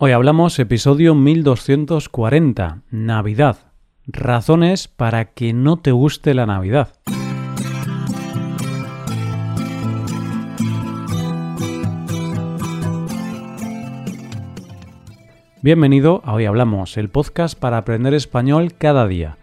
Hoy hablamos episodio 1240, Navidad. Razones para que no te guste la Navidad. Bienvenido a Hoy Hablamos, el podcast para aprender español cada día.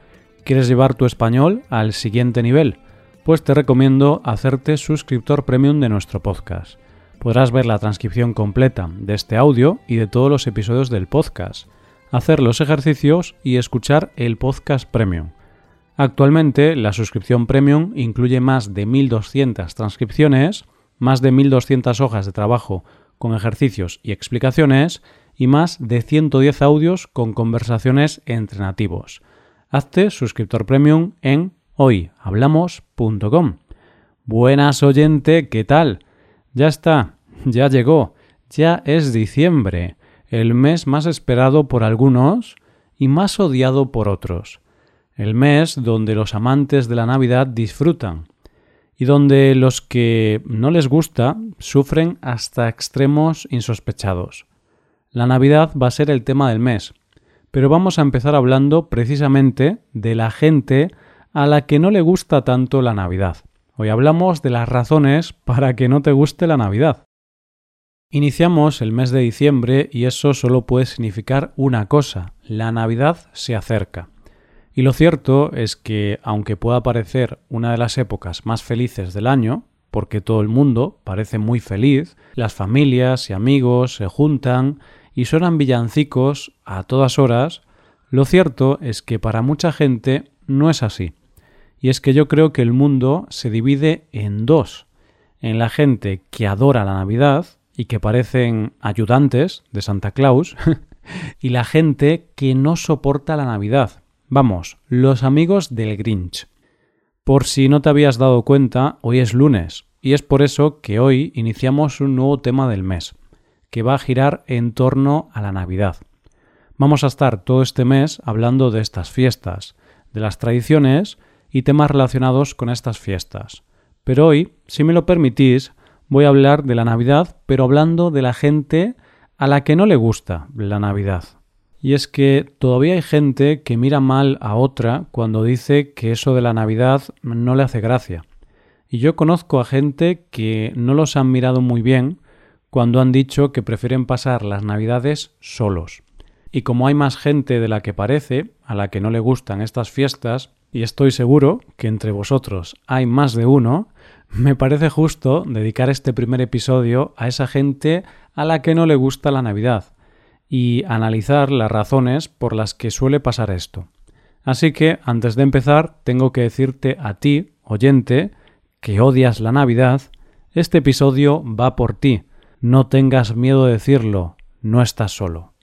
¿Quieres llevar tu español al siguiente nivel? Pues te recomiendo hacerte suscriptor premium de nuestro podcast podrás ver la transcripción completa de este audio y de todos los episodios del podcast, hacer los ejercicios y escuchar el podcast premium. Actualmente la suscripción premium incluye más de 1200 transcripciones, más de 1200 hojas de trabajo con ejercicios y explicaciones y más de 110 audios con conversaciones entre nativos. Hazte suscriptor premium en hoyhablamos.com. Buenas oyente, ¿qué tal? Ya está, ya llegó, ya es diciembre, el mes más esperado por algunos y más odiado por otros, el mes donde los amantes de la Navidad disfrutan y donde los que no les gusta sufren hasta extremos insospechados. La Navidad va a ser el tema del mes, pero vamos a empezar hablando precisamente de la gente a la que no le gusta tanto la Navidad. Hoy hablamos de las razones para que no te guste la Navidad. Iniciamos el mes de diciembre y eso solo puede significar una cosa, la Navidad se acerca. Y lo cierto es que, aunque pueda parecer una de las épocas más felices del año, porque todo el mundo parece muy feliz, las familias y amigos se juntan y suenan villancicos a todas horas, lo cierto es que para mucha gente no es así. Y es que yo creo que el mundo se divide en dos, en la gente que adora la Navidad y que parecen ayudantes de Santa Claus, y la gente que no soporta la Navidad. Vamos, los amigos del Grinch. Por si no te habías dado cuenta, hoy es lunes, y es por eso que hoy iniciamos un nuevo tema del mes, que va a girar en torno a la Navidad. Vamos a estar todo este mes hablando de estas fiestas, de las tradiciones y temas relacionados con estas fiestas. Pero hoy, si me lo permitís, voy a hablar de la Navidad, pero hablando de la gente a la que no le gusta la Navidad. Y es que todavía hay gente que mira mal a otra cuando dice que eso de la Navidad no le hace gracia. Y yo conozco a gente que no los han mirado muy bien cuando han dicho que prefieren pasar las Navidades solos. Y como hay más gente de la que parece, a la que no le gustan estas fiestas, y estoy seguro que entre vosotros hay más de uno, me parece justo dedicar este primer episodio a esa gente a la que no le gusta la Navidad y analizar las razones por las que suele pasar esto. Así que, antes de empezar, tengo que decirte a ti, oyente, que odias la Navidad, este episodio va por ti. No tengas miedo de decirlo, no estás solo.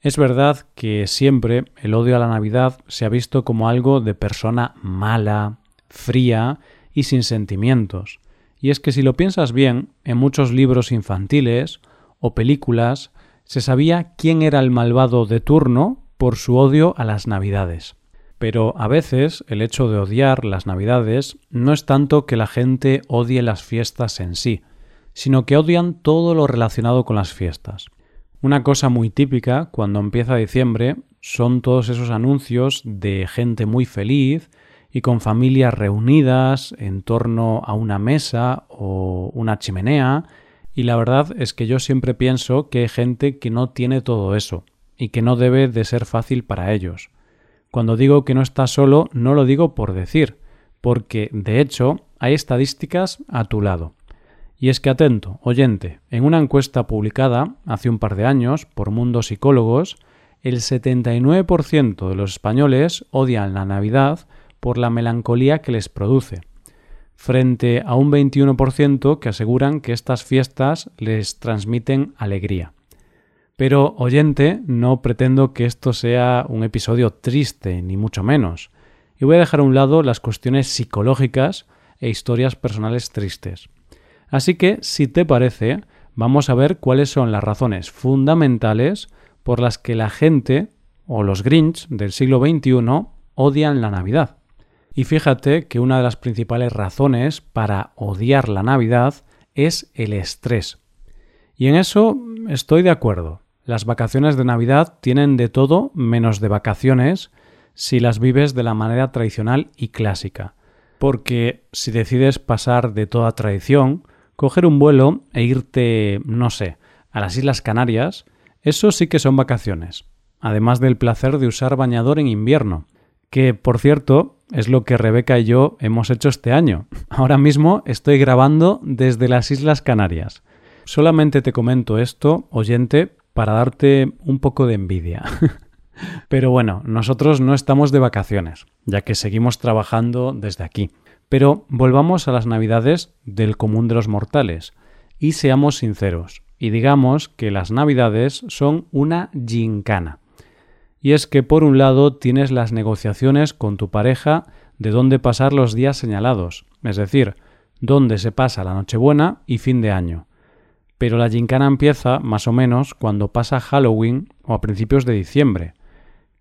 Es verdad que siempre el odio a la Navidad se ha visto como algo de persona mala, fría y sin sentimientos. Y es que si lo piensas bien, en muchos libros infantiles o películas se sabía quién era el malvado de turno por su odio a las Navidades. Pero a veces el hecho de odiar las Navidades no es tanto que la gente odie las fiestas en sí, sino que odian todo lo relacionado con las fiestas. Una cosa muy típica cuando empieza diciembre son todos esos anuncios de gente muy feliz y con familias reunidas en torno a una mesa o una chimenea, y la verdad es que yo siempre pienso que hay gente que no tiene todo eso y que no debe de ser fácil para ellos. Cuando digo que no está solo, no lo digo por decir, porque de hecho hay estadísticas a tu lado. Y es que atento, oyente, en una encuesta publicada hace un par de años por Mundo Psicólogos, el 79% de los españoles odian la Navidad por la melancolía que les produce, frente a un 21% que aseguran que estas fiestas les transmiten alegría. Pero, oyente, no pretendo que esto sea un episodio triste, ni mucho menos, y voy a dejar a un lado las cuestiones psicológicas e historias personales tristes. Así que, si te parece, vamos a ver cuáles son las razones fundamentales por las que la gente o los Grinch del siglo XXI odian la Navidad. Y fíjate que una de las principales razones para odiar la Navidad es el estrés. Y en eso estoy de acuerdo. Las vacaciones de Navidad tienen de todo menos de vacaciones si las vives de la manera tradicional y clásica. Porque si decides pasar de toda tradición, coger un vuelo e irte, no sé, a las Islas Canarias, eso sí que son vacaciones, además del placer de usar bañador en invierno, que por cierto es lo que Rebeca y yo hemos hecho este año. Ahora mismo estoy grabando desde las Islas Canarias. Solamente te comento esto, oyente, para darte un poco de envidia. Pero bueno, nosotros no estamos de vacaciones, ya que seguimos trabajando desde aquí. Pero volvamos a las navidades del común de los mortales y seamos sinceros y digamos que las navidades son una gincana. Y es que por un lado tienes las negociaciones con tu pareja de dónde pasar los días señalados, es decir, dónde se pasa la Nochebuena y fin de año. Pero la gincana empieza más o menos cuando pasa Halloween o a principios de diciembre,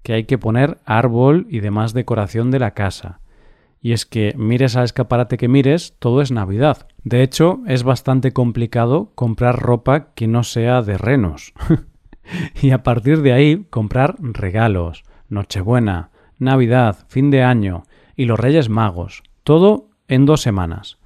que hay que poner árbol y demás decoración de la casa. Y es que mires al escaparate que mires, todo es Navidad. De hecho, es bastante complicado comprar ropa que no sea de renos. y a partir de ahí, comprar regalos, Nochebuena, Navidad, fin de año y los Reyes Magos. Todo en dos semanas.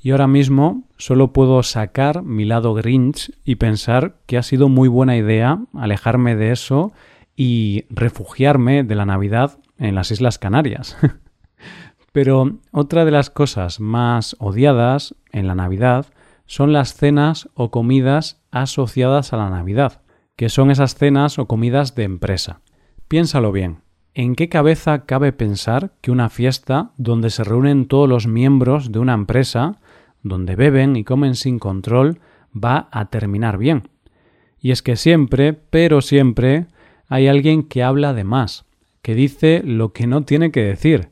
Y ahora mismo solo puedo sacar mi lado Grinch y pensar que ha sido muy buena idea alejarme de eso y refugiarme de la Navidad en las Islas Canarias. Pero otra de las cosas más odiadas en la Navidad son las cenas o comidas asociadas a la Navidad, que son esas cenas o comidas de empresa. Piénsalo bien. ¿En qué cabeza cabe pensar que una fiesta donde se reúnen todos los miembros de una empresa, donde beben y comen sin control, va a terminar bien? Y es que siempre, pero siempre, hay alguien que habla de más, que dice lo que no tiene que decir,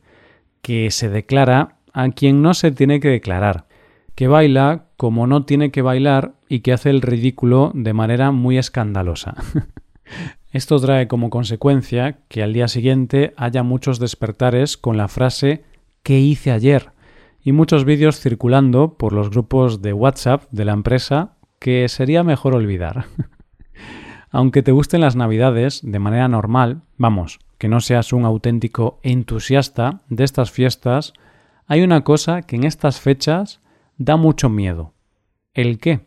que se declara a quien no se tiene que declarar, que baila como no tiene que bailar y que hace el ridículo de manera muy escandalosa. Esto trae como consecuencia que al día siguiente haya muchos despertares con la frase ¿qué hice ayer? y muchos vídeos circulando por los grupos de WhatsApp de la empresa que sería mejor olvidar. Aunque te gusten las navidades de manera normal, vamos, que no seas un auténtico entusiasta de estas fiestas, hay una cosa que en estas fechas da mucho miedo. ¿El qué?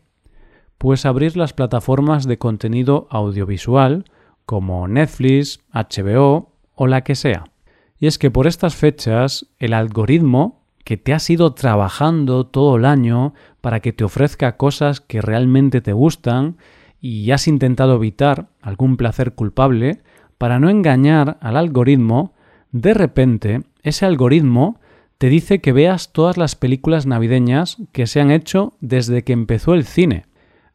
Pues abrir las plataformas de contenido audiovisual como Netflix, HBO o la que sea. Y es que por estas fechas el algoritmo que te has ido trabajando todo el año para que te ofrezca cosas que realmente te gustan y has intentado evitar algún placer culpable, para no engañar al algoritmo, de repente ese algoritmo te dice que veas todas las películas navideñas que se han hecho desde que empezó el cine.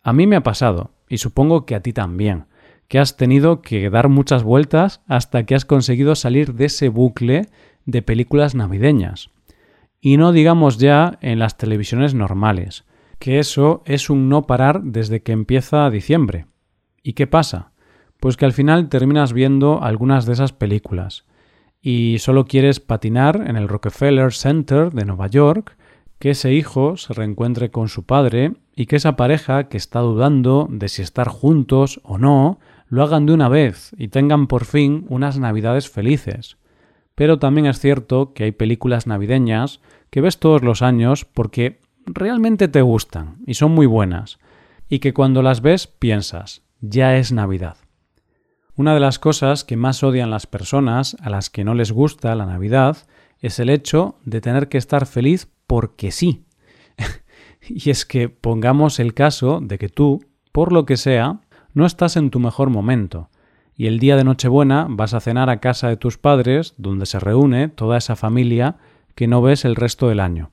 A mí me ha pasado, y supongo que a ti también, que has tenido que dar muchas vueltas hasta que has conseguido salir de ese bucle de películas navideñas. Y no digamos ya en las televisiones normales, que eso es un no parar desde que empieza diciembre. ¿Y qué pasa? Pues que al final terminas viendo algunas de esas películas y solo quieres patinar en el Rockefeller Center de Nueva York, que ese hijo se reencuentre con su padre y que esa pareja que está dudando de si estar juntos o no, lo hagan de una vez y tengan por fin unas navidades felices. Pero también es cierto que hay películas navideñas que ves todos los años porque realmente te gustan y son muy buenas, y que cuando las ves piensas, ya es Navidad. Una de las cosas que más odian las personas a las que no les gusta la Navidad es el hecho de tener que estar feliz porque sí. y es que pongamos el caso de que tú, por lo que sea, no estás en tu mejor momento, y el día de Nochebuena vas a cenar a casa de tus padres, donde se reúne toda esa familia que no ves el resto del año.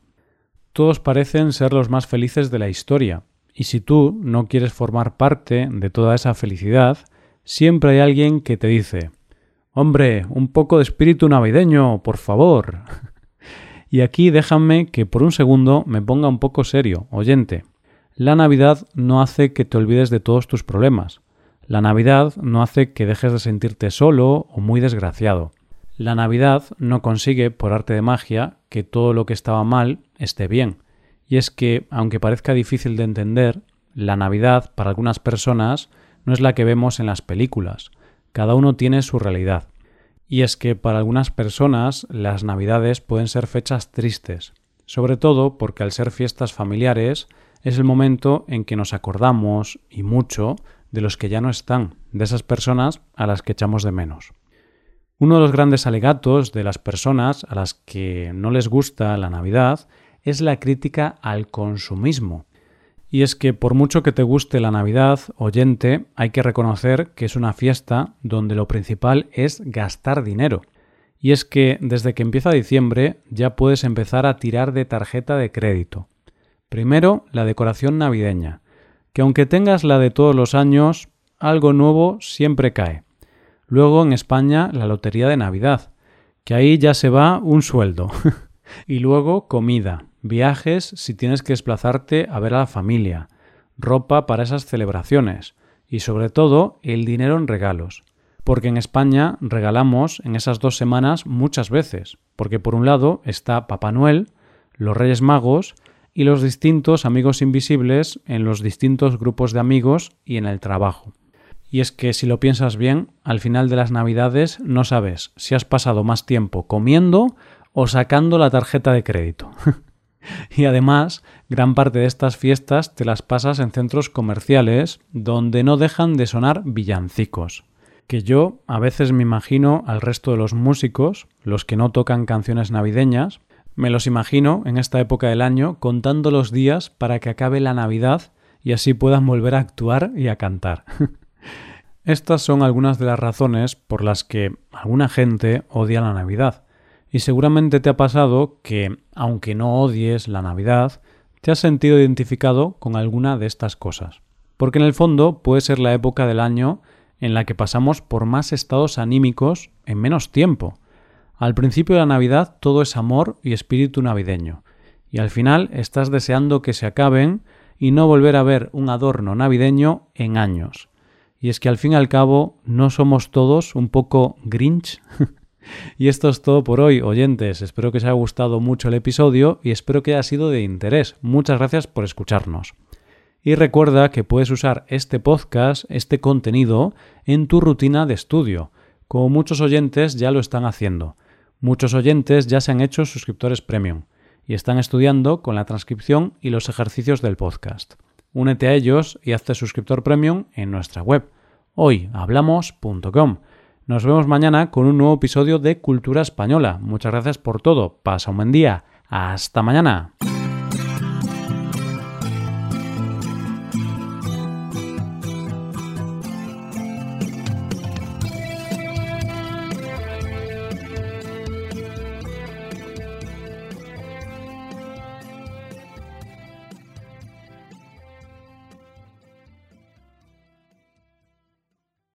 Todos parecen ser los más felices de la historia, y si tú no quieres formar parte de toda esa felicidad, siempre hay alguien que te dice Hombre, un poco de espíritu navideño, por favor. y aquí déjame que por un segundo me ponga un poco serio, oyente. La Navidad no hace que te olvides de todos tus problemas. La Navidad no hace que dejes de sentirte solo o muy desgraciado. La Navidad no consigue, por arte de magia, que todo lo que estaba mal esté bien. Y es que, aunque parezca difícil de entender, la Navidad para algunas personas no es la que vemos en las películas. Cada uno tiene su realidad. Y es que para algunas personas las Navidades pueden ser fechas tristes, sobre todo porque al ser fiestas familiares es el momento en que nos acordamos, y mucho, de los que ya no están, de esas personas a las que echamos de menos. Uno de los grandes alegatos de las personas a las que no les gusta la Navidad es la crítica al consumismo. Y es que por mucho que te guste la Navidad, oyente, hay que reconocer que es una fiesta donde lo principal es gastar dinero. Y es que desde que empieza diciembre ya puedes empezar a tirar de tarjeta de crédito. Primero, la decoración navideña, que aunque tengas la de todos los años, algo nuevo siempre cae. Luego en España la lotería de Navidad, que ahí ya se va un sueldo. y luego comida, viajes si tienes que desplazarte a ver a la familia, ropa para esas celebraciones y sobre todo el dinero en regalos. Porque en España regalamos en esas dos semanas muchas veces, porque por un lado está Papá Noel, los Reyes Magos y los distintos amigos invisibles en los distintos grupos de amigos y en el trabajo. Y es que si lo piensas bien, al final de las Navidades no sabes si has pasado más tiempo comiendo o sacando la tarjeta de crédito. y además, gran parte de estas fiestas te las pasas en centros comerciales donde no dejan de sonar villancicos. Que yo a veces me imagino al resto de los músicos, los que no tocan canciones navideñas, me los imagino en esta época del año contando los días para que acabe la Navidad y así puedan volver a actuar y a cantar. Estas son algunas de las razones por las que alguna gente odia la Navidad. Y seguramente te ha pasado que, aunque no odies la Navidad, te has sentido identificado con alguna de estas cosas. Porque en el fondo puede ser la época del año en la que pasamos por más estados anímicos en menos tiempo. Al principio de la Navidad todo es amor y espíritu navideño, y al final estás deseando que se acaben y no volver a ver un adorno navideño en años. Y es que al fin y al cabo no somos todos un poco grinch. y esto es todo por hoy, oyentes. Espero que os haya gustado mucho el episodio y espero que haya sido de interés. Muchas gracias por escucharnos. Y recuerda que puedes usar este podcast, este contenido, en tu rutina de estudio, como muchos oyentes ya lo están haciendo. Muchos oyentes ya se han hecho suscriptores premium y están estudiando con la transcripción y los ejercicios del podcast. Únete a ellos y hazte suscriptor premium en nuestra web hoyhablamos.com. Nos vemos mañana con un nuevo episodio de Cultura Española. Muchas gracias por todo. Pasa un buen día. Hasta mañana.